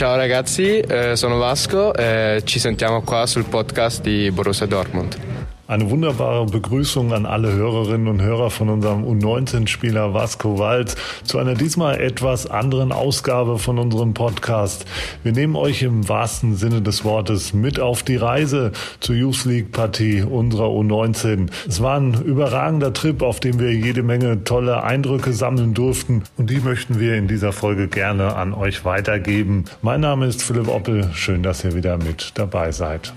Ciao ragazzi, eh, sono Vasco, eh, ci sentiamo qua sul podcast di Borussia Dortmund. Eine wunderbare Begrüßung an alle Hörerinnen und Hörer von unserem U19-Spieler Vasco Walz zu einer diesmal etwas anderen Ausgabe von unserem Podcast. Wir nehmen euch im wahrsten Sinne des Wortes mit auf die Reise zur Youth League Partie unserer U19. Es war ein überragender Trip, auf dem wir jede Menge tolle Eindrücke sammeln durften und die möchten wir in dieser Folge gerne an euch weitergeben. Mein Name ist Philipp Oppel. Schön, dass ihr wieder mit dabei seid.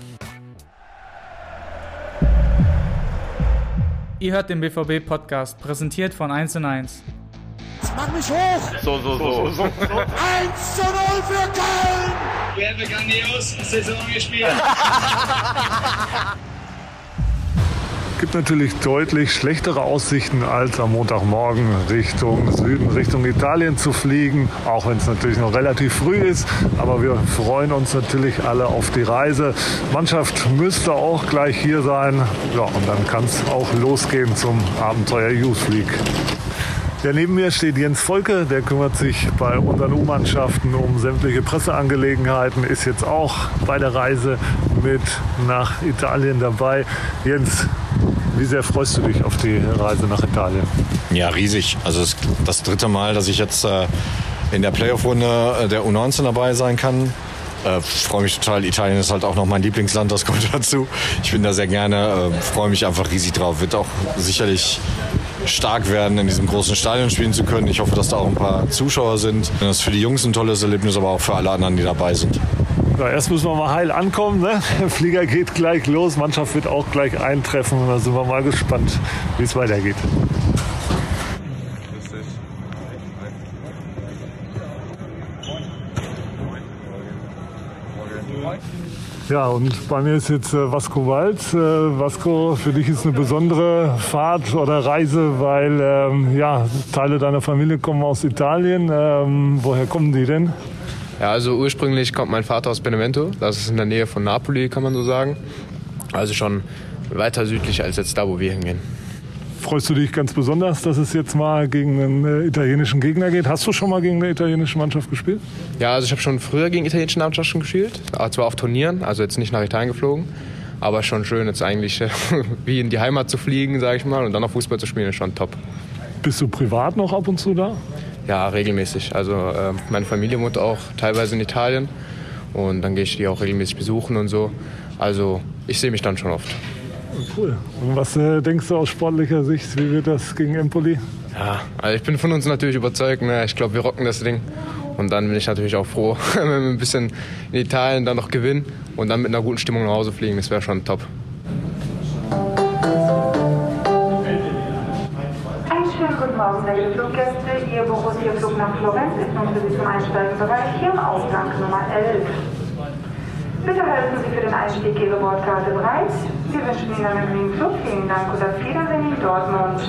Ihr hört den BVB-Podcast, präsentiert von 1 und 1. Mach mich hoch! So, so, so. so. 1 zu 0 für Köln! Wir haben grandios Saison gespielt. gibt natürlich deutlich schlechtere Aussichten als am Montagmorgen Richtung Süden, Richtung Italien zu fliegen, auch wenn es natürlich noch relativ früh ist. Aber wir freuen uns natürlich alle auf die Reise. Mannschaft müsste auch gleich hier sein. Ja, und dann kann es auch losgehen zum Abenteuer Youth League. Ja, neben mir steht Jens Volke, der kümmert sich bei unseren U-Mannschaften um sämtliche Presseangelegenheiten, ist jetzt auch bei der Reise mit nach Italien dabei. Jens, wie sehr freust du dich auf die Reise nach Italien? Ja, riesig. Also es ist das dritte Mal, dass ich jetzt äh, in der Playoff-Runde äh, der U19 dabei sein kann. Äh, freue mich total. Italien ist halt auch noch mein Lieblingsland, das kommt dazu. Ich bin da sehr gerne, freue mich einfach riesig drauf. Wird auch sicherlich stark werden, in diesem großen Stadion spielen zu können. Ich hoffe, dass da auch ein paar Zuschauer sind. Das ist für die Jungs ein tolles Erlebnis, aber auch für alle anderen, die dabei sind. Ja, erst müssen wir mal heil ankommen. Ne? Der Flieger geht gleich los, Mannschaft wird auch gleich eintreffen. Da sind wir mal gespannt, wie es weitergeht. Ja, und bei mir ist jetzt äh, Vasco Walz. Äh, Vasco, für dich ist eine besondere Fahrt oder Reise, weil ähm, ja, Teile deiner Familie kommen aus Italien. Ähm, woher kommen die denn? Ja, also ursprünglich kommt mein Vater aus Benevento. Das ist in der Nähe von Napoli, kann man so sagen. Also schon weiter südlich als jetzt da, wo wir hingehen. Freust du dich ganz besonders, dass es jetzt mal gegen einen äh, italienischen Gegner geht? Hast du schon mal gegen eine italienische Mannschaft gespielt? Ja, also ich habe schon früher gegen italienische Mannschaften gespielt, zwar auf Turnieren, also jetzt nicht nach Italien geflogen, aber schon schön jetzt eigentlich wie in die Heimat zu fliegen, sage ich mal, und dann auch Fußball zu spielen, ist schon top. Bist du privat noch ab und zu da? Ja, regelmäßig. Also äh, meine Familie wohnt auch teilweise in Italien und dann gehe ich die auch regelmäßig besuchen und so. Also ich sehe mich dann schon oft. Cool. Und was äh, denkst du aus sportlicher Sicht, wie wird das gegen Empoli? Ja, also ich bin von uns natürlich überzeugt. Ne? Ich glaube, wir rocken das Ding. Und dann bin ich natürlich auch froh, wenn wir ein bisschen in Italien dann noch gewinnen und dann mit einer guten Stimmung nach Hause fliegen. Das wäre schon top. Ihr Borussia-Flug nach Florenz ist nun für Sie zum Einsteigenbereich hier im Ausgang Nummer 11. Bitte halten Sie für den Einstieg Ihre Bordkarte bereit. Wir wünschen Ihnen einen angenehmen Flug. Vielen Dank und auf Wiedersehen in Dortmund.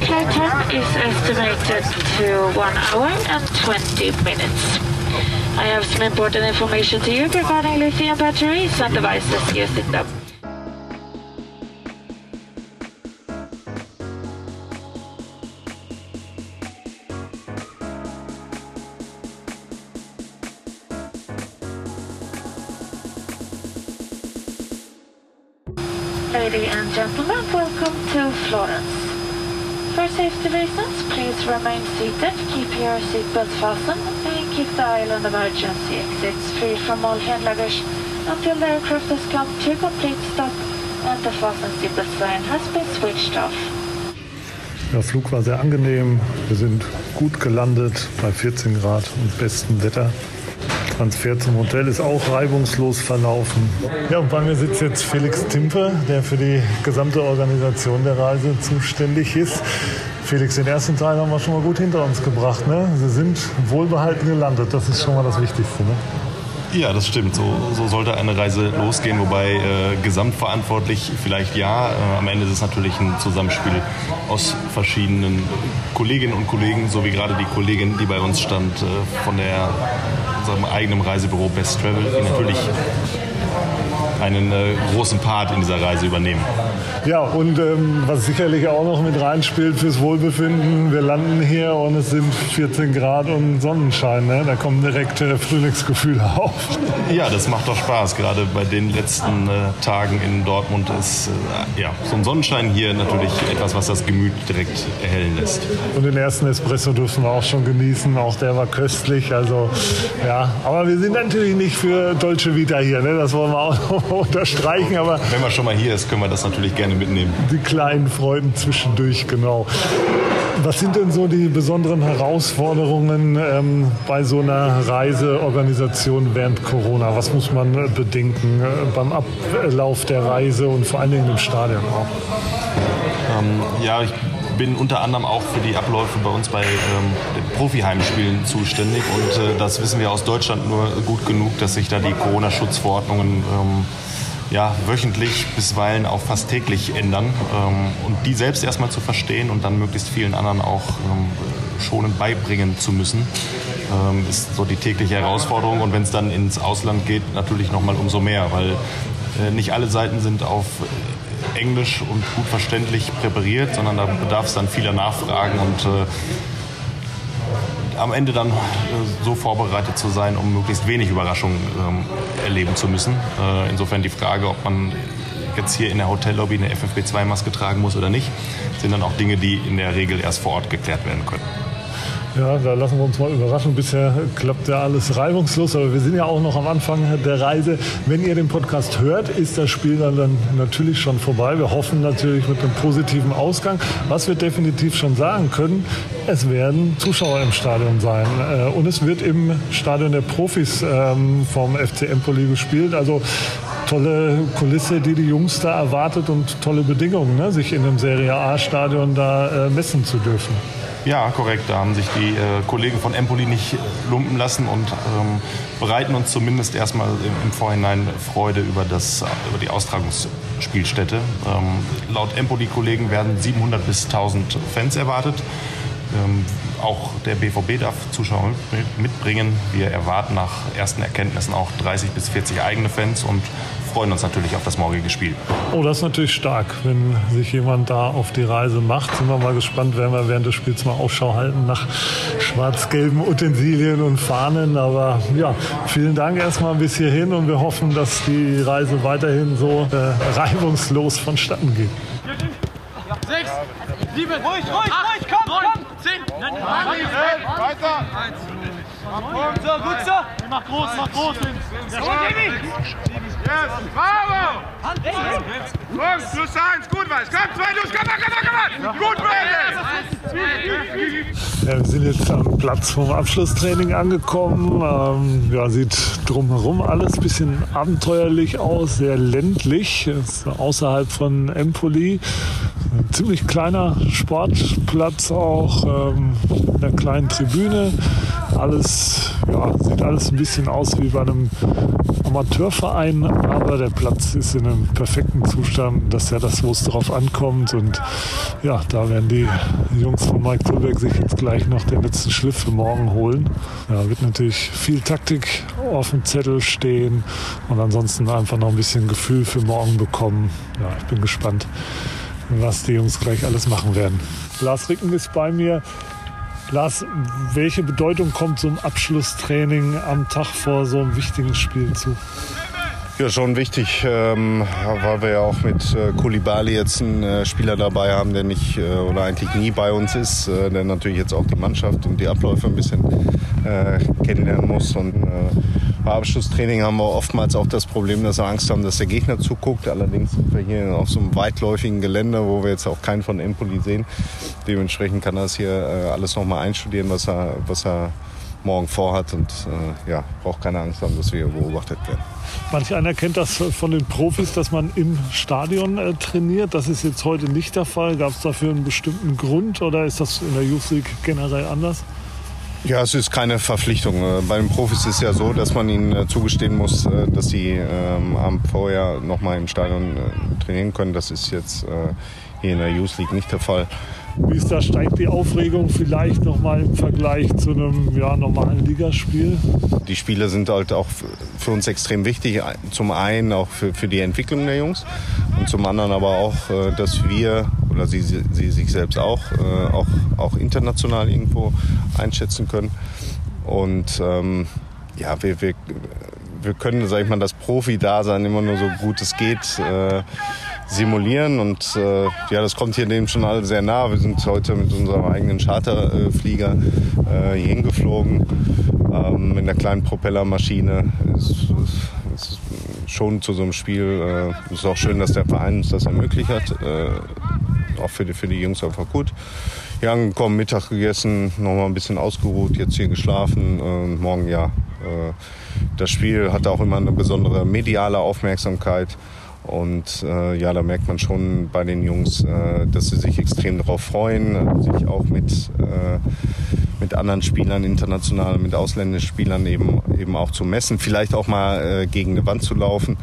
Flight time is estimated to 1 hour and 20 minutes. I have some important information to you regarding lithium batteries and devices used in them. Ladies and gentlemen, welcome to Florence. For safety reasons, please remain seated, keep your seatbelt fastened, and keep the aisle and emergency exits free from all hand luggage until the aircraft has come to complete stop and the fasten seatbelt sign has been switched off. Der Flug war sehr angenehm. Wir sind gut gelandet bei 14 Grad und bestem Wetter. Transfer zum Hotel ist auch reibungslos verlaufen. Ja, und bei mir sitzt jetzt Felix Timpe, der für die gesamte Organisation der Reise zuständig ist. Felix, den ersten Teil haben wir schon mal gut hinter uns gebracht. Ne? Sie sind wohlbehalten gelandet, das ist schon mal das Wichtigste. Ne? Ja, das stimmt. So, so sollte eine Reise losgehen, wobei äh, gesamtverantwortlich vielleicht ja. Äh, am Ende ist es natürlich ein Zusammenspiel aus verschiedenen Kolleginnen und Kollegen, so wie gerade die Kollegin, die bei uns stand, äh, von der unserem eigenen Reisebüro Best Travel, die natürlich einen äh, großen Part in dieser Reise übernehmen. Ja, und ähm, was sicherlich auch noch mit reinspielt fürs Wohlbefinden, wir landen hier und es sind 14 Grad und Sonnenschein. Ne? Da kommen direkt äh, Frühlingsgefühle auf. Ja, das macht doch Spaß. Gerade bei den letzten äh, Tagen in Dortmund ist äh, ja, so ein Sonnenschein hier natürlich etwas, was das Gemüt direkt erhellen lässt. Und den ersten Espresso durften wir auch schon genießen. Auch der war köstlich. Also, ja. Aber wir sind natürlich nicht für Dolce Vita hier. Ne? Das wollen wir auch noch unterstreichen. Aber Wenn man schon mal hier ist, können wir das natürlich gerne mitnehmen. die kleinen Freuden zwischendurch, genau. Was sind denn so die besonderen Herausforderungen ähm, bei so einer Reiseorganisation während Corona? Was muss man bedenken äh, beim Ablauf der Reise und vor allen Dingen im Stadion auch? Ähm, ja, ich bin unter anderem auch für die Abläufe bei uns bei ähm, Profi-Heimspielen zuständig. Und äh, das wissen wir aus Deutschland nur gut genug, dass sich da die Corona-Schutzverordnungen ähm, ja, wöchentlich bisweilen auch fast täglich ändern. Ähm, und die selbst erstmal zu verstehen und dann möglichst vielen anderen auch ähm, schonend beibringen zu müssen, ähm, ist so die tägliche Herausforderung. Und wenn es dann ins Ausland geht, natürlich nochmal umso mehr, weil äh, nicht alle Seiten sind auf Englisch und gut verständlich präpariert, sondern da bedarf es dann vieler Nachfragen und äh, am Ende dann äh, so vorbereitet zu sein, um möglichst wenig Überraschungen ähm, erleben zu müssen. Äh, insofern die Frage, ob man jetzt hier in der Hotellobby eine FFP2-Maske tragen muss oder nicht, sind dann auch Dinge, die in der Regel erst vor Ort geklärt werden können. Ja, da lassen wir uns mal überraschen. Bisher klappt ja alles reibungslos, aber wir sind ja auch noch am Anfang der Reise. Wenn ihr den Podcast hört, ist das Spiel dann, natürlich schon vorbei. Wir hoffen natürlich mit einem positiven Ausgang. Was wir definitiv schon sagen können, es werden Zuschauer im Stadion sein. Äh, Und es wird im Stadion der Profis ähm, vom FC Empoli gespielt. Also tolle Kulisse, die die Jungs da erwartet und tolle Bedingungen, ne? sich in einem Serie A-Stadion da äh, messen zu dürfen. Ja, korrekt. Da haben sich die äh, Kollegen von Empoli nicht lumpen lassen und ähm, bereiten uns zumindest erstmal im, im Vorhinein Freude über, das, über die Austragungsspielstätte. Ähm, laut Empoli-Kollegen werden 700 bis 1000 Fans erwartet. Ähm, auch der BVB darf Zuschauer mit- mitbringen. Wir erwarten nach ersten Erkenntnissen auch 30 bis 40 eigene Fans und freuen uns natürlich auf das morgige Spiel. Oh, das ist natürlich stark, wenn sich jemand da auf die Reise macht. Sind wir mal gespannt, werden wir während des Spiels mal Ausschau halten nach schwarz-gelben Utensilien und Fahnen. Aber ja, vielen Dank erstmal bis hierhin und wir hoffen, dass die Reise weiterhin so äh, reibungslos vonstatten geht. Sechs, sieben, ruhig, ruhig, ruhig, komm, komm, zehn, nein, nein, weiter, eins, so, gut so, mach groß, mach groß, sehr stark. Yes, bravo! Komm, plus eins, gut was, komm, zwei, los, komm, komm, komm, komm, gut, Mädels! Ja, wir sind jetzt am Platz vom Abschlusstraining angekommen. Ähm, ja, sieht drumherum alles ein bisschen abenteuerlich aus, sehr ländlich. Ist außerhalb von Empoli. Ein ziemlich kleiner Sportplatz auch, ähm, mit einer kleinen Tribüne. Alles, ja, sieht alles ein bisschen aus wie bei einem Amateurverein, aber der Platz ist in einem perfekten Zustand. Das ist ja das, wo es drauf ankommt. Und ja, da werden die Jungs von Mike Tulberg sich jetzt gleich noch den letzten Schliff für morgen holen. Ja, wird natürlich viel Taktik auf dem Zettel stehen und ansonsten einfach noch ein bisschen Gefühl für morgen bekommen. Ja, ich bin gespannt, was die Jungs gleich alles machen werden. Lars Ricken ist bei mir. Lars, welche Bedeutung kommt so ein Abschlusstraining am Tag vor so einem wichtigen Spiel zu? Ja, schon wichtig, ähm, weil wir ja auch mit äh, Koulibaly jetzt einen äh, Spieler dabei haben, der nicht äh, oder eigentlich nie bei uns ist, äh, der natürlich jetzt auch die Mannschaft und die Abläufe ein bisschen äh, kennenlernen muss. Und äh, Abschlusstraining haben wir oftmals auch das Problem, dass wir Angst haben, dass der Gegner zuguckt. Allerdings sind wir hier auf so einem weitläufigen Gelände, wo wir jetzt auch keinen von Empoli sehen. Dementsprechend kann er das hier äh, alles nochmal einstudieren, was er, was er morgen vorhat und äh, ja, braucht keine Angst haben, dass wir hier beobachtet werden. Manch einer kennt das von den Profis, dass man im Stadion äh, trainiert. Das ist jetzt heute nicht der Fall. Gab es dafür einen bestimmten Grund oder ist das in der Youth League generell anders? Ja, es ist keine Verpflichtung. Äh, Bei den Profis ist es ja so, dass man ihnen äh, zugestehen muss, äh, dass sie ähm, am vorher nochmal im Stadion trainieren können. Das ist jetzt hier in der Youth League nicht der Fall. Wie ist da, steigt die Aufregung vielleicht nochmal im Vergleich zu einem ja, normalen Ligaspiel? Die Spiele sind halt auch für uns extrem wichtig. Zum einen auch für, für die Entwicklung der Jungs und zum anderen aber auch, äh, dass wir oder sie, sie sich selbst auch, äh, auch, auch international irgendwo einschätzen können. Und ähm, ja, wir, wir, wir können, sag ich mal, das Profi-Dasein immer nur so gut es geht äh, simulieren. Und äh, ja, das kommt hier dem schon alle sehr nah. Wir sind heute mit unserem eigenen Charterflieger äh, hier hingeflogen ähm, mit einer kleinen Propellermaschine. Es, es, es ist schon zu so einem Spiel. Es äh, ist auch schön, dass der Verein uns das ermöglicht hat. Äh, auch für die, für die Jungs einfach gut. Hier angekommen, Mittag gegessen, nochmal ein bisschen ausgeruht, jetzt hier geschlafen und morgen ja. Äh, das Spiel hat auch immer eine besondere mediale Aufmerksamkeit. Und äh, ja, da merkt man schon bei den Jungs, äh, dass sie sich extrem darauf freuen, sich auch mit, äh, mit anderen Spielern international, mit ausländischen Spielern eben, eben auch zu messen, vielleicht auch mal äh, gegen eine Wand zu laufen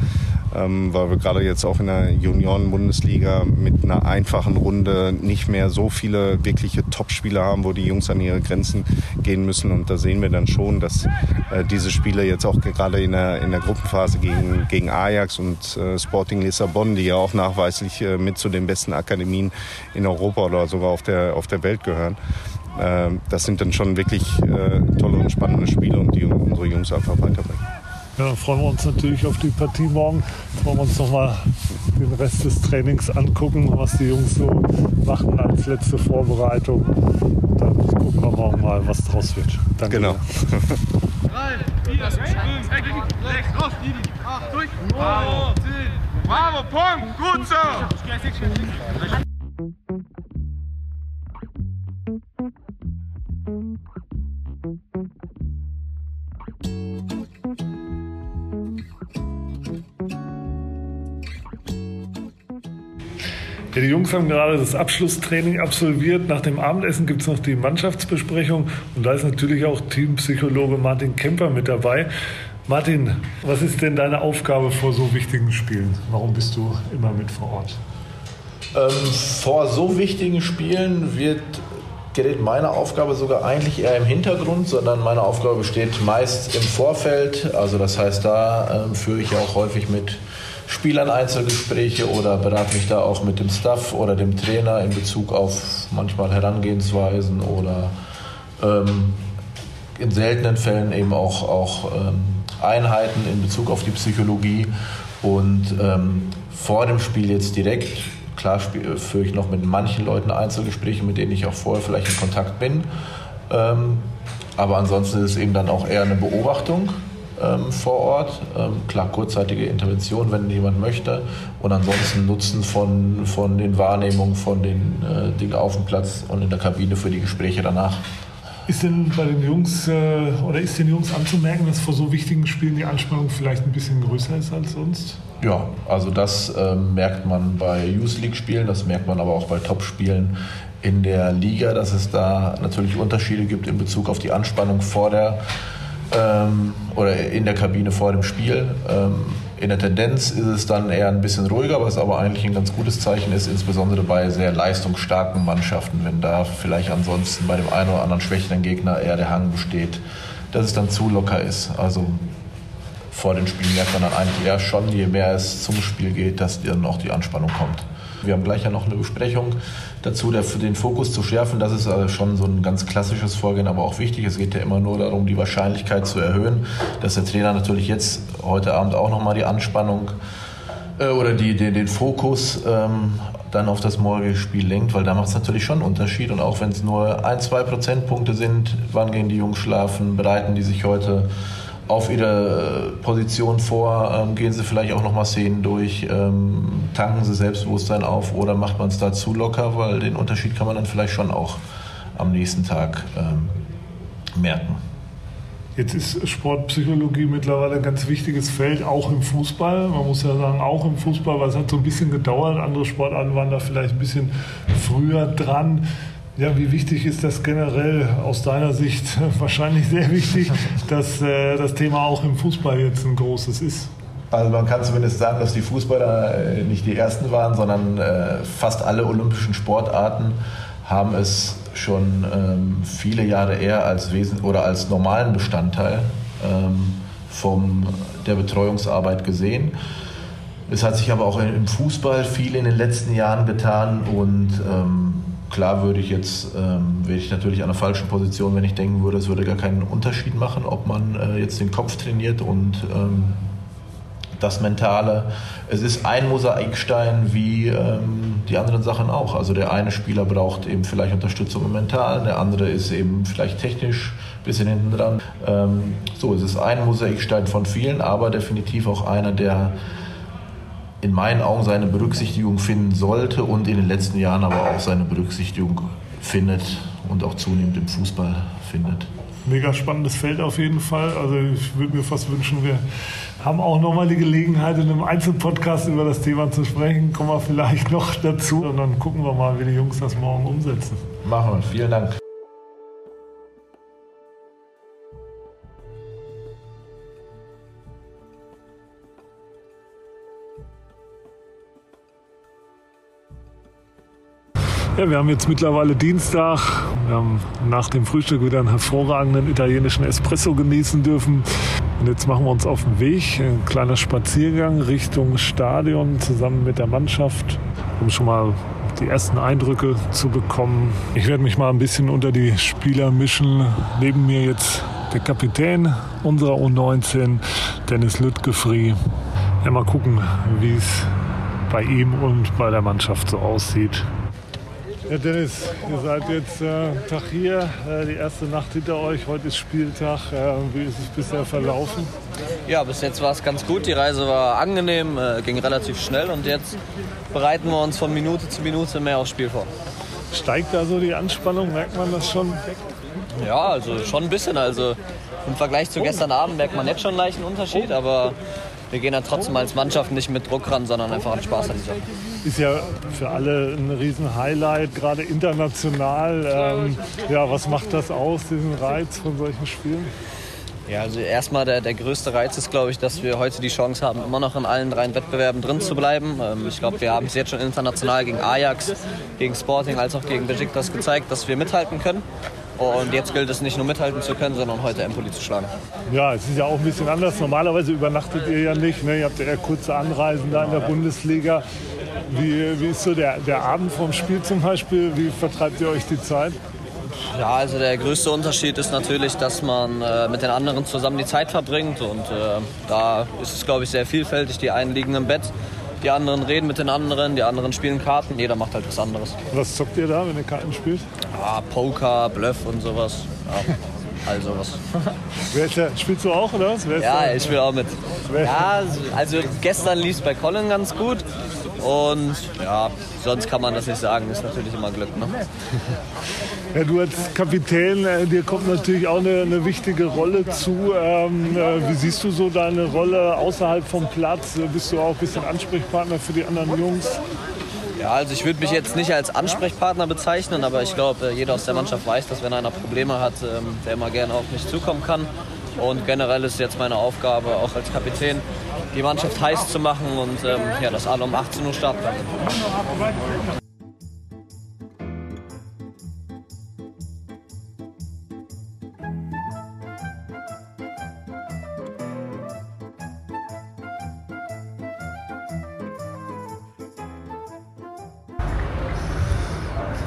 ähm, weil wir gerade jetzt auch in der Junioren-Bundesliga mit einer einfachen Runde nicht mehr so viele wirkliche Top-Spieler haben, wo die Jungs an ihre Grenzen gehen müssen. Und da sehen wir dann schon, dass äh, diese Spiele jetzt auch gerade in der, in der Gruppenphase gegen, gegen Ajax und äh, Sporting Lissabon, die ja auch nachweislich äh, mit zu den besten Akademien in Europa oder sogar auf der, auf der Welt gehören, äh, das sind dann schon wirklich äh, tolle und spannende Spiele und die unsere Jungs einfach weiterbringen. Ja, dann freuen wir uns natürlich auf die Partie morgen. Jetzt wollen wir uns nochmal den Rest des Trainings angucken, was die Jungs so machen als letzte Vorbereitung. Dann gucken wir morgen mal, was draus wird. Danke. Genau. Drei, vier, fünf, sechs, raus, Didi. Acht, durch. Bravo, zehn. Bravo, Punkt. Gut so. Die Jungs haben gerade das Abschlusstraining absolviert. Nach dem Abendessen gibt es noch die Mannschaftsbesprechung. Und da ist natürlich auch Teampsychologe Martin Kemper mit dabei. Martin, was ist denn deine Aufgabe vor so wichtigen Spielen? Warum bist du immer mit vor Ort? Ähm, vor so wichtigen Spielen wird gerät meine Aufgabe sogar eigentlich eher im Hintergrund, sondern meine Aufgabe besteht meist im Vorfeld. Also das heißt, da ähm, führe ich auch häufig mit Spielern Einzelgespräche oder berate mich da auch mit dem Staff oder dem Trainer in Bezug auf manchmal Herangehensweisen oder ähm, in seltenen Fällen eben auch, auch ähm, Einheiten in Bezug auf die Psychologie. Und ähm, vor dem Spiel jetzt direkt, klar führe ich noch mit manchen Leuten Einzelgespräche, mit denen ich auch vorher vielleicht in Kontakt bin. Ähm, aber ansonsten ist es eben dann auch eher eine Beobachtung ähm, vor Ort. Ähm, klar, kurzzeitige Intervention, wenn jemand möchte. Und ansonsten Nutzen von, von den Wahrnehmungen, von den äh, Dingen auf dem Platz und in der Kabine für die Gespräche danach. Ist denn bei den Jungs äh, oder ist den Jungs anzumerken, dass vor so wichtigen Spielen die Anspannung vielleicht ein bisschen größer ist als sonst? Ja, also das äh, merkt man bei Youth League Spielen, das merkt man aber auch bei Top-Spielen in der Liga, dass es da natürlich Unterschiede gibt in Bezug auf die Anspannung vor der ähm, oder in der Kabine vor dem Spiel. Ähm, in der Tendenz ist es dann eher ein bisschen ruhiger, was aber eigentlich ein ganz gutes Zeichen ist, insbesondere bei sehr leistungsstarken Mannschaften, wenn da vielleicht ansonsten bei dem einen oder anderen schwächeren Gegner eher der Hang besteht, dass es dann zu locker ist. Also vor den Spielen merkt man dann eigentlich eher schon, je mehr es zum Spiel geht, dass dann auch die Anspannung kommt. Wir haben gleich ja noch eine Besprechung dazu, der, den Fokus zu schärfen. Das ist also schon so ein ganz klassisches Vorgehen, aber auch wichtig. Es geht ja immer nur darum, die Wahrscheinlichkeit zu erhöhen, dass der Trainer natürlich jetzt heute Abend auch nochmal die Anspannung äh, oder die, den, den Fokus ähm, dann auf das morgige Spiel lenkt, weil da macht es natürlich schon einen Unterschied. Und auch wenn es nur ein, zwei Prozentpunkte sind, wann gehen die Jungs schlafen, bereiten die sich heute auf ihre Position vor, ähm, gehen sie vielleicht auch nochmal Szenen durch, ähm, tanken sie Selbstbewusstsein auf oder macht man es da zu locker, weil den Unterschied kann man dann vielleicht schon auch am nächsten Tag ähm, merken. Jetzt ist Sportpsychologie mittlerweile ein ganz wichtiges Feld, auch im Fußball. Man muss ja sagen, auch im Fußball, weil es hat so ein bisschen gedauert. Andere Sportarten waren da vielleicht ein bisschen früher dran. Ja, wie wichtig ist das generell aus deiner Sicht? Wahrscheinlich sehr wichtig, dass äh, das Thema auch im Fußball jetzt ein großes ist. Also man kann zumindest sagen, dass die Fußballer äh, nicht die ersten waren, sondern äh, fast alle olympischen Sportarten haben es schon ähm, viele Jahre eher als Wesen oder als normalen Bestandteil ähm, von der Betreuungsarbeit gesehen. Es hat sich aber auch im Fußball viel in den letzten Jahren getan und ähm, klar würde ich jetzt, ähm, wäre ich natürlich an der falschen Position, wenn ich denken würde, es würde gar keinen Unterschied machen, ob man äh, jetzt den Kopf trainiert und ähm, das Mentale. Es ist ein Mosaikstein wie ähm, die anderen Sachen auch. Also der eine Spieler braucht eben vielleicht Unterstützung im Mentalen, der andere ist eben vielleicht technisch ein bisschen hinten dran. Ähm, so, es ist ein Mosaikstein von vielen, aber definitiv auch einer, der in meinen Augen seine Berücksichtigung finden sollte und in den letzten Jahren aber auch seine Berücksichtigung findet und auch zunehmend im Fußball findet. Mega spannendes Feld auf jeden Fall. Also ich würde mir fast wünschen, wir haben auch nochmal die Gelegenheit, in einem Einzelpodcast über das Thema zu sprechen. Kommen wir vielleicht noch dazu und dann gucken wir mal, wie die Jungs das morgen umsetzen. Machen wir. Vielen Dank. Ja, wir haben jetzt mittlerweile Dienstag. Wir haben nach dem Frühstück wieder einen hervorragenden italienischen Espresso genießen dürfen. Und jetzt machen wir uns auf den Weg. Ein kleiner Spaziergang Richtung Stadion zusammen mit der Mannschaft, um schon mal die ersten Eindrücke zu bekommen. Ich werde mich mal ein bisschen unter die Spieler mischen. Neben mir jetzt der Kapitän unserer U19, Dennis Lüttgefri. Ja, mal gucken, wie es bei ihm und bei der Mannschaft so aussieht. Ja, Dennis, ihr seid jetzt äh, Tag hier, äh, die erste Nacht hinter euch. Heute ist Spieltag. Äh, wie ist es bisher verlaufen? Ja, bis jetzt war es ganz gut. Die Reise war angenehm, äh, ging relativ schnell und jetzt bereiten wir uns von Minute zu Minute mehr aufs Spiel vor. Steigt da so die Anspannung? Merkt man das schon? Ja, also schon ein bisschen. Also im Vergleich zu gestern Abend merkt man jetzt schon einen leichten Unterschied, aber wir gehen dann trotzdem als Mannschaft nicht mit Druck ran, sondern einfach an Spaß an die Sache. Ist ja für alle ein Riesen-Highlight, gerade international. Ähm, ja, was macht das aus, diesen Reiz von solchen Spielen? Ja, also erstmal der, der größte Reiz ist, glaube ich, dass wir heute die Chance haben, immer noch in allen drei Wettbewerben drin zu bleiben. Ähm, ich glaube, wir haben es jetzt schon international gegen Ajax, gegen Sporting als auch gegen Besiktas gezeigt, dass wir mithalten können. Und jetzt gilt es nicht nur mithalten zu können, sondern heute Empoli zu schlagen. Ja, es ist ja auch ein bisschen anders. Normalerweise übernachtet ihr ja nicht. Ne? Ihr habt ja eher kurze Anreisen da in der Bundesliga. Wie, wie ist so der, der Abend vom Spiel zum Beispiel? Wie vertreibt ihr euch die Zeit? Ja, also der größte Unterschied ist natürlich, dass man äh, mit den anderen zusammen die Zeit verbringt. Und äh, da ist es, glaube ich, sehr vielfältig. Die einen liegen im Bett, die anderen reden mit den anderen, die anderen spielen Karten. Jeder macht halt was anderes. Was zockt ihr da, wenn ihr Karten spielt? Ja, Poker, Bluff und sowas. Ja, all sowas. Wer ist der, spielst du auch, oder was? Ja, ich spiele auch mit. Ja, also gestern lief es bei Colin ganz gut. Und ja, sonst kann man das nicht sagen. Ist natürlich immer Glück. Ne? Ja, du als Kapitän, äh, dir kommt natürlich auch eine, eine wichtige Rolle zu. Ähm, äh, wie siehst du so deine Rolle außerhalb vom Platz? Äh, Bist du auch ein bisschen Ansprechpartner für die anderen Jungs? Ja, also ich würde mich jetzt nicht als Ansprechpartner bezeichnen, aber ich glaube, jeder aus der Mannschaft weiß, dass wenn einer Probleme hat, ähm, der immer gerne auf mich zukommen kann. Und generell ist jetzt meine Aufgabe, auch als Kapitän, die Mannschaft heiß zu machen und ähm, ja, dass alle um 18 Uhr starten.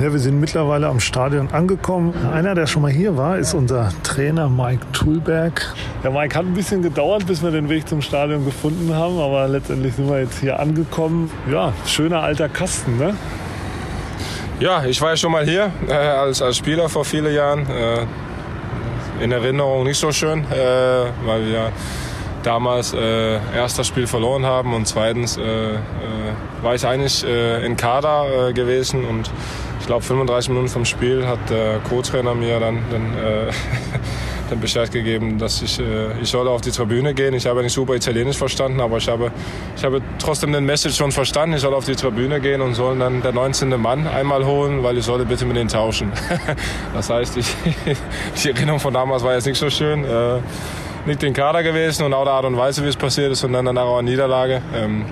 Ja, wir sind mittlerweile am Stadion angekommen. Einer, der schon mal hier war, ist unser Trainer Mike Thulberg. Der Mike hat ein bisschen gedauert, bis wir den Weg zum Stadion gefunden haben, aber letztendlich sind wir jetzt hier angekommen. Ja, schöner alter Kasten, ne? Ja, ich war ja schon mal hier äh, als, als Spieler vor vielen Jahren. Äh, in Erinnerung nicht so schön, äh, weil wir damals äh, erst das Spiel verloren haben und zweitens äh, äh, war ich eigentlich äh, in Kader äh, gewesen und ich glaube 35 Minuten vom Spiel hat der Co-Trainer mir dann, dann äh, den Bescheid gegeben, dass ich, äh, ich soll auf die Tribüne gehen. Ich habe nicht super Italienisch verstanden, aber ich habe, ich habe trotzdem den Message schon verstanden. Ich soll auf die Tribüne gehen und soll dann der 19. Mann einmal holen, weil ich solle bitte mit denen tauschen. das heißt, ich, die Erinnerung von damals war jetzt nicht so schön. Äh, nicht den Kader gewesen und auch der Art und Weise, wie es passiert ist und dann danach auch eine Niederlage. Ähm,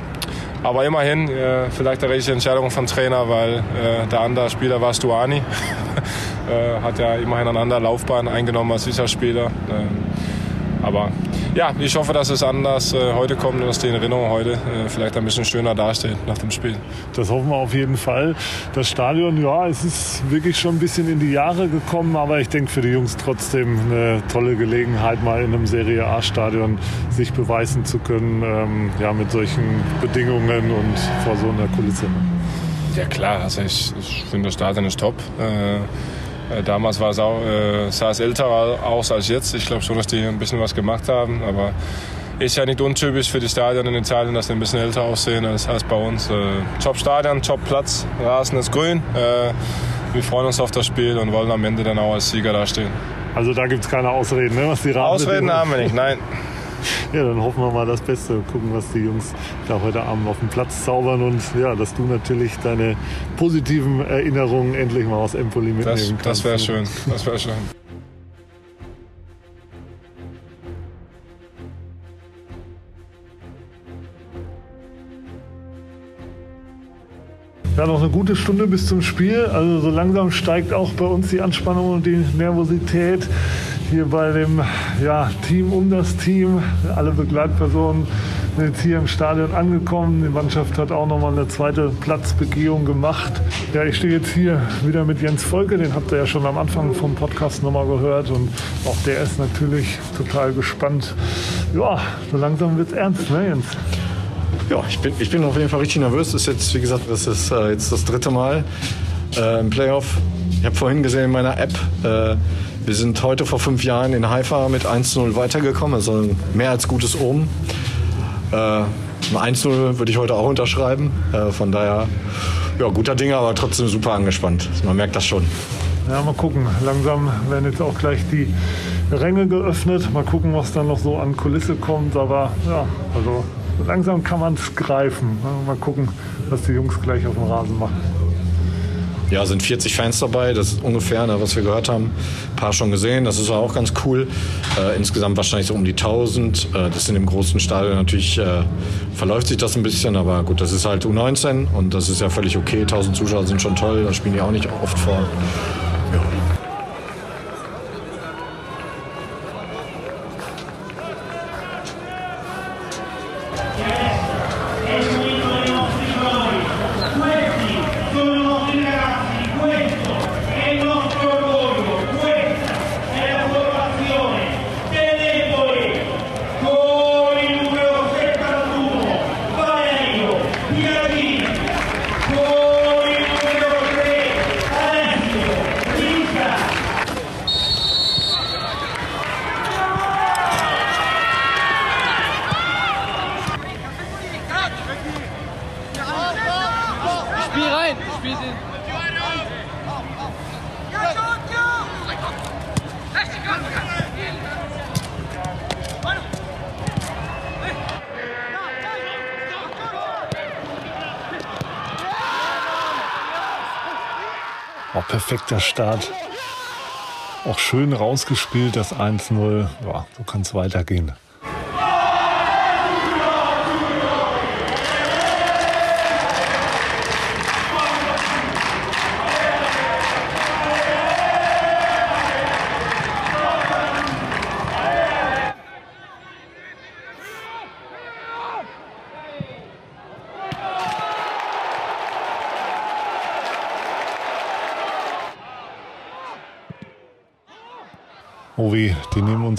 aber immerhin, äh, vielleicht eine richtige Entscheidung vom Trainer, weil äh, der andere Spieler war Stuani. äh, hat ja immerhin eine andere Laufbahn eingenommen als dieser Spieler. Äh, aber ja, ich hoffe, dass es anders äh, heute kommt und dass die Erinnerung heute äh, vielleicht ein bisschen schöner dasteht nach dem Spiel. Das hoffen wir auf jeden Fall. Das Stadion, ja, es ist wirklich schon ein bisschen in die Jahre gekommen, aber ich denke für die Jungs trotzdem eine tolle Gelegenheit, mal in einem Serie A-Stadion sich beweisen zu können, ähm, ja, mit solchen Bedingungen und vor so einer Kulisse. Ja klar, also ich, ich finde das Stadion ist top. Äh, damals war es auch, äh, sah es älter aus als jetzt. Ich glaube schon, dass die ein bisschen was gemacht haben. Aber ist ja nicht untypisch für die Stadien in Italien, dass die ein bisschen älter aussehen als, als bei uns. Äh, top Stadion, top Platz, Rasen ist grün. Äh, wir freuen uns auf das Spiel und wollen am Ende dann auch als Sieger dastehen. Also da gibt es keine Ausreden, ne? was die Rasen Ausreden haben wir nicht, nein. Ja, dann hoffen wir mal das Beste. Gucken, was die Jungs da heute Abend auf dem Platz zaubern und ja, dass du natürlich deine positiven Erinnerungen endlich mal aus Empoli mitnehmen das, kannst. Das wäre schön. Das wäre schön. Ja, noch eine gute Stunde bis zum Spiel. Also so langsam steigt auch bei uns die Anspannung und die Nervosität hier bei dem ja, Team um das Team. Alle Begleitpersonen sind jetzt hier im Stadion angekommen. Die Mannschaft hat auch nochmal eine zweite Platzbegehung gemacht. Ja, ich stehe jetzt hier wieder mit Jens Volke, den habt ihr ja schon am Anfang vom Podcast nochmal gehört. Und auch der ist natürlich total gespannt. Ja, so langsam wird es ernst, ne Jens? Ja, ich bin, ich bin auf jeden Fall richtig nervös. Das ist jetzt, wie gesagt, das ist äh, jetzt das dritte Mal äh, im Playoff. Ich habe vorhin gesehen in meiner App, äh, wir sind heute vor fünf Jahren in Haifa mit 1-0 weitergekommen, also mehr als gutes Omen. Äh, 1-0 würde ich heute auch unterschreiben. Äh, von daher, ja, guter Dinge, aber trotzdem super angespannt. Man merkt das schon. Ja, mal gucken. Langsam werden jetzt auch gleich die Ränge geöffnet. Mal gucken, was dann noch so an Kulisse kommt. Aber ja, also langsam kann man es greifen. Mal gucken, was die Jungs gleich auf dem Rasen machen. Ja, sind 40 Fans dabei, das ist ungefähr, ne, was wir gehört haben. Ein paar schon gesehen, das ist auch ganz cool. Äh, insgesamt wahrscheinlich so um die 1000. Äh, das in dem großen Stadion natürlich äh, verläuft sich das ein bisschen, aber gut, das ist halt U19 und das ist ja völlig okay. 1000 Zuschauer sind schon toll, da spielen die auch nicht oft vor. Ja. Start. Auch schön rausgespielt, das 1-0. Ja, so kann es weitergehen.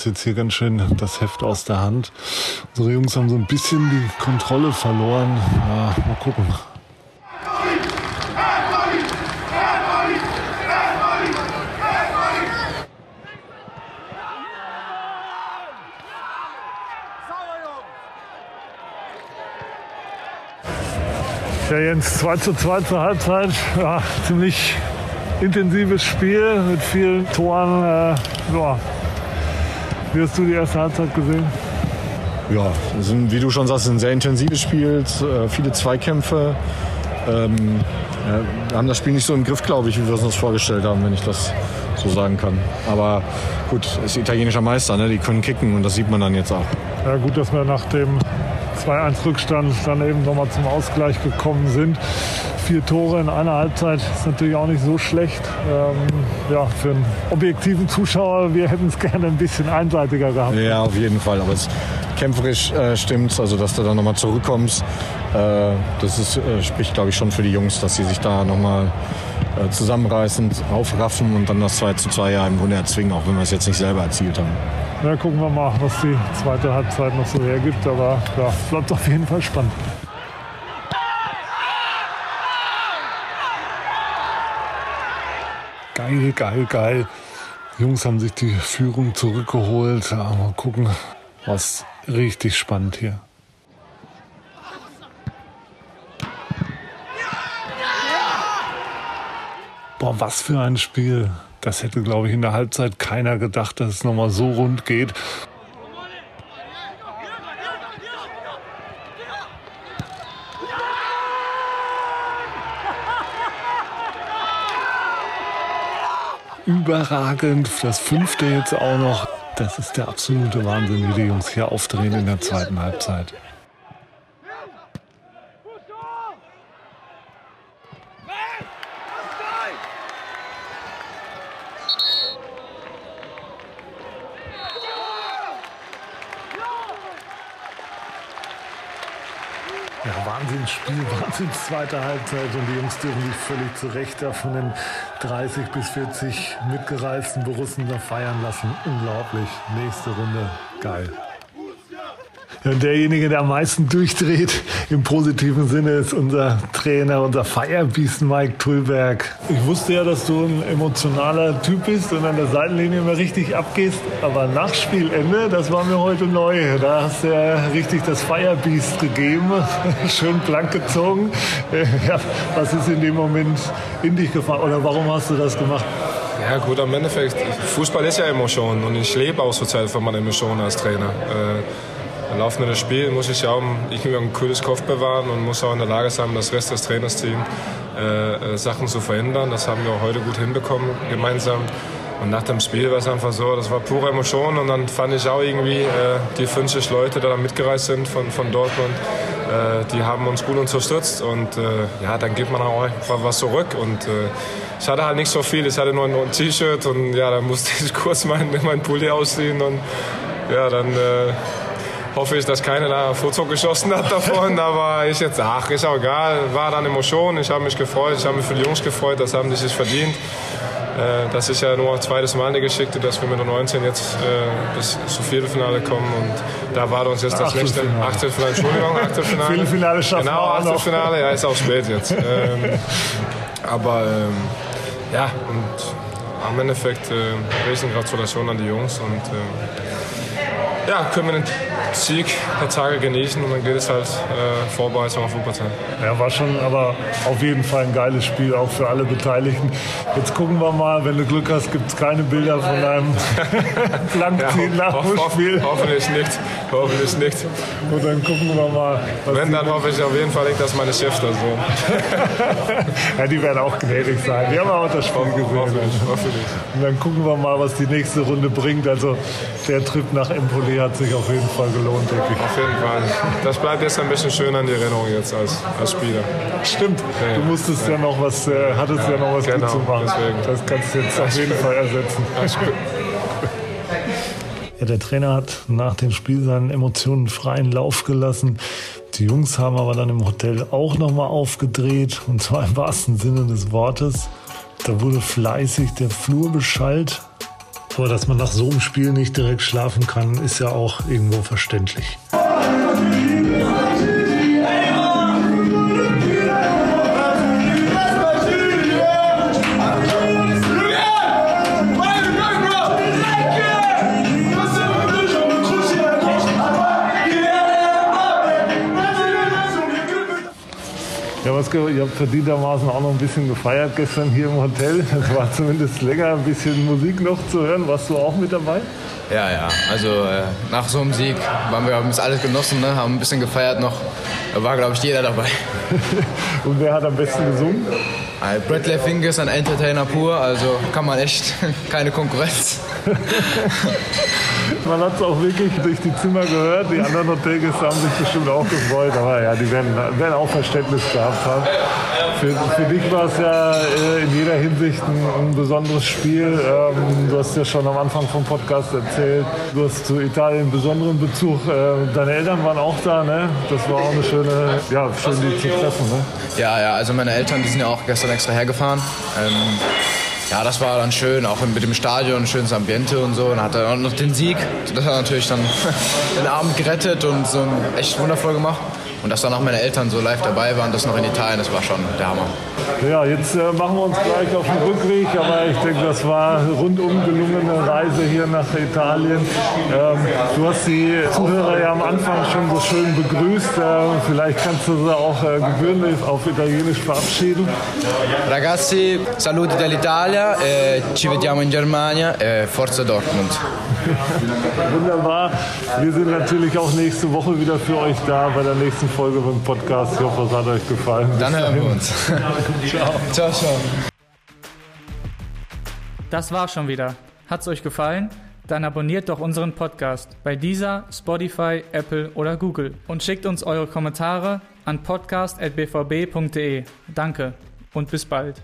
Uns jetzt hier ganz schön das Heft aus der Hand. Unsere Jungs haben so ein bisschen die Kontrolle verloren. Ja, mal gucken. Ja, Jens, 2 zu 2 zur Halbzeit. Ja, ziemlich intensives Spiel mit vielen Toren. Äh, ja. Wie hast du die erste Halbzeit gesehen? Ja, sind, wie du schon sagst, ein sehr intensives Spiel, äh, viele Zweikämpfe. Ähm, wir haben das Spiel nicht so im Griff, glaube ich, wie wir es uns vorgestellt haben, wenn ich das so sagen kann. Aber gut, ist italienischer Meister, ne? die können kicken und das sieht man dann jetzt auch. Ja, gut, dass wir nach dem 2-1 Rückstand dann eben nochmal zum Ausgleich gekommen sind. Vier Tore in einer Halbzeit ist natürlich auch nicht so schlecht. Ähm, ja, für einen objektiven Zuschauer, wir hätten es gerne ein bisschen einseitiger gehabt. Ja, auf jeden Fall. Aber es kämpferisch äh, stimmt, also dass du da nochmal zurückkommst. Äh, das ist, äh, spricht, glaube ich, schon für die Jungs, dass sie sich da nochmal äh, zusammenreißen, aufraffen und dann das 2 zu 2 ja im Grunde erzwingen, auch wenn wir es jetzt nicht selber erzielt haben. Ja, gucken wir mal, was die zweite Halbzeit noch so hergibt. Aber ja, bleibt auf jeden Fall spannend. Geil, geil, geil. Die Jungs haben sich die Führung zurückgeholt. Ja, mal gucken, was richtig spannend hier. Boah, was für ein Spiel. Das hätte, glaube ich, in der Halbzeit keiner gedacht, dass es nochmal so rund geht. Überragend. Das fünfte jetzt auch noch. Das ist der absolute Wahnsinn, wie die Jungs hier aufdrehen in der zweiten Halbzeit. Zweite Halbzeit und die Jungs dürfen sich völlig zu Recht da von den 30 bis 40 mitgereisten Borussen da feiern lassen. Unglaublich. Nächste Runde. Geil. Und derjenige, der am meisten durchdreht, im positiven Sinne, ist unser Trainer, unser Firebeast Mike Tullberg. Ich wusste ja, dass du ein emotionaler Typ bist und an der Seitenlinie immer richtig abgehst. Aber nach Spielende, das war mir heute neu. Da hast du ja richtig das Firebeast gegeben, schön blank gezogen. Ja, was ist in dem Moment in dich gefahren oder warum hast du das gemacht? Ja gut, am Endeffekt, Fußball ist ja Emotion und ich lebe auch zurzeit von meinen Emotionen als Trainer. Äh, im laufenden Spiel muss ich ja auch irgendwie ein cooles Kopf bewahren und muss auch in der Lage sein, das Rest des Trainersteams äh, Sachen zu verändern. Das haben wir auch heute gut hinbekommen gemeinsam. Und nach dem Spiel war es einfach so, das war pure Emotion und dann fand ich auch irgendwie äh, die 50 Leute, die da mitgereist sind von, von Dortmund, äh, die haben uns gut unterstützt und äh, ja, dann gibt man auch einfach was zurück und äh, ich hatte halt nicht so viel, ich hatte nur ein T-Shirt und ja, dann musste ich kurz meinen mein Pulli ausziehen und ja, dann äh, hoffe ich, dass keiner da ein Foto geschossen hat davon, aber ich jetzt, ach, ist auch egal, war dann Emotion, ich habe mich gefreut, ich habe mich für die Jungs gefreut, das haben die sich verdient. Äh, das ist ja nur ein zweites Mal eine Geschichte, dass wir mit der 19 jetzt äh, bis zum Viertelfinale kommen und da war uns jetzt das nächste Achtelfinale, Entschuldigung, Achtelfinale. Viertelfinale schaffen Genau. Achtelfinale, ja, ist auch spät jetzt. ähm, aber ähm, ja, und am Endeffekt äh, riesen Gratulation an die Jungs und äh, ja, können wir den Sieg der Tage genießen und dann geht es halt äh, Vorbereitung auf Wuppertal. Ja, war schon aber auf jeden Fall ein geiles Spiel, auch für alle Beteiligten. Jetzt gucken wir mal, wenn du Glück hast, gibt es keine Bilder von deinem Blankziehen nach dem hoff, Spiel. Hoffentlich nicht, hoffentlich nicht. Und dann gucken wir mal. Wenn, dann hoffe ich auf jeden Fall nicht, dass meine Chefs da so. ja, die werden auch gnädig sein. Die haben auch das Spiel gesehen. Hoffentlich, hoffentlich. Und dann gucken wir mal, was die nächste Runde bringt. Also der Trip nach Empoli hat sich auf jeden Fall gelohnt, denke ich. Auf jeden Fall. Das bleibt jetzt ein bisschen schöner in die Erinnerung jetzt als, als Spieler. Stimmt, du musstest ja noch was, äh, hattest ja, noch was Genau, gut zu machen. deswegen. Das kannst du jetzt auf jeden Fall ersetzen. Ja, der Trainer hat nach dem Spiel seinen Emotionen freien Lauf gelassen. Die Jungs haben aber dann im Hotel auch nochmal aufgedreht, und zwar im wahrsten Sinne des Wortes. Da wurde fleißig der Flur beschallt. Aber dass man nach so einem Spiel nicht direkt schlafen kann, ist ja auch irgendwo verständlich. Ge- ihr habt verdientermaßen auch noch ein bisschen gefeiert gestern hier im Hotel. Es war zumindest länger ein bisschen Musik noch zu hören. Warst du auch mit dabei? Ja, ja. Also äh, nach so einem Sieg waren wir, haben es alles genossen, ne? haben ein bisschen gefeiert noch. Da war, glaube ich, jeder dabei. Und wer hat am besten gesungen? Äh, Bradley Fink ist ein Entertainer pur, also kann man echt keine Konkurrenz. Man hat es auch wirklich durch die Zimmer gehört. Die anderen Hotelgäste haben sich bestimmt auch gefreut. Aber ja, die werden, werden auch Verständnis gehabt haben. Für, für dich war es ja äh, in jeder Hinsicht ein, ein besonderes Spiel. Ähm, du hast ja schon am Anfang vom Podcast erzählt, du hast zu Italien einen besonderen Bezug. Äh, deine Eltern waren auch da, ne? Das war auch eine schöne, ja, schön die zu treffen, ne? Ja, ja, also meine Eltern, die sind ja auch gestern extra hergefahren. Ähm, ja, das war dann schön, auch mit dem Stadion, schönes Ambiente und so. Und hat dann auch noch den Sieg. Das hat natürlich dann den Abend gerettet und so echt wundervoll gemacht. Und dass dann auch meine Eltern so live dabei waren, das noch in Italien, das war schon der Hammer. Ja, jetzt äh, machen wir uns gleich auf den Rückweg, aber ich denke, das war eine rundum gelungene Reise hier nach Italien. Ähm, du hast die Zuhörer ja am Anfang schon so schön begrüßt. Äh, vielleicht kannst du sie auch äh, gewöhnlich auf Italienisch verabschieden. Ragazzi, saluti dall'Italia, eh, ci vediamo in Germania, eh, Forza Dortmund. Wunderbar. Wir sind natürlich auch nächste Woche wieder für euch da bei der nächsten Folge vom Podcast. Ich hoffe, es hat euch gefallen. Dann Bis hören wir uns. Ciao. Ciao, ciao. Das war schon wieder. Hat's euch gefallen? Dann abonniert doch unseren Podcast bei dieser, Spotify, Apple oder Google und schickt uns eure Kommentare an podcast.bvb.de. Danke und bis bald.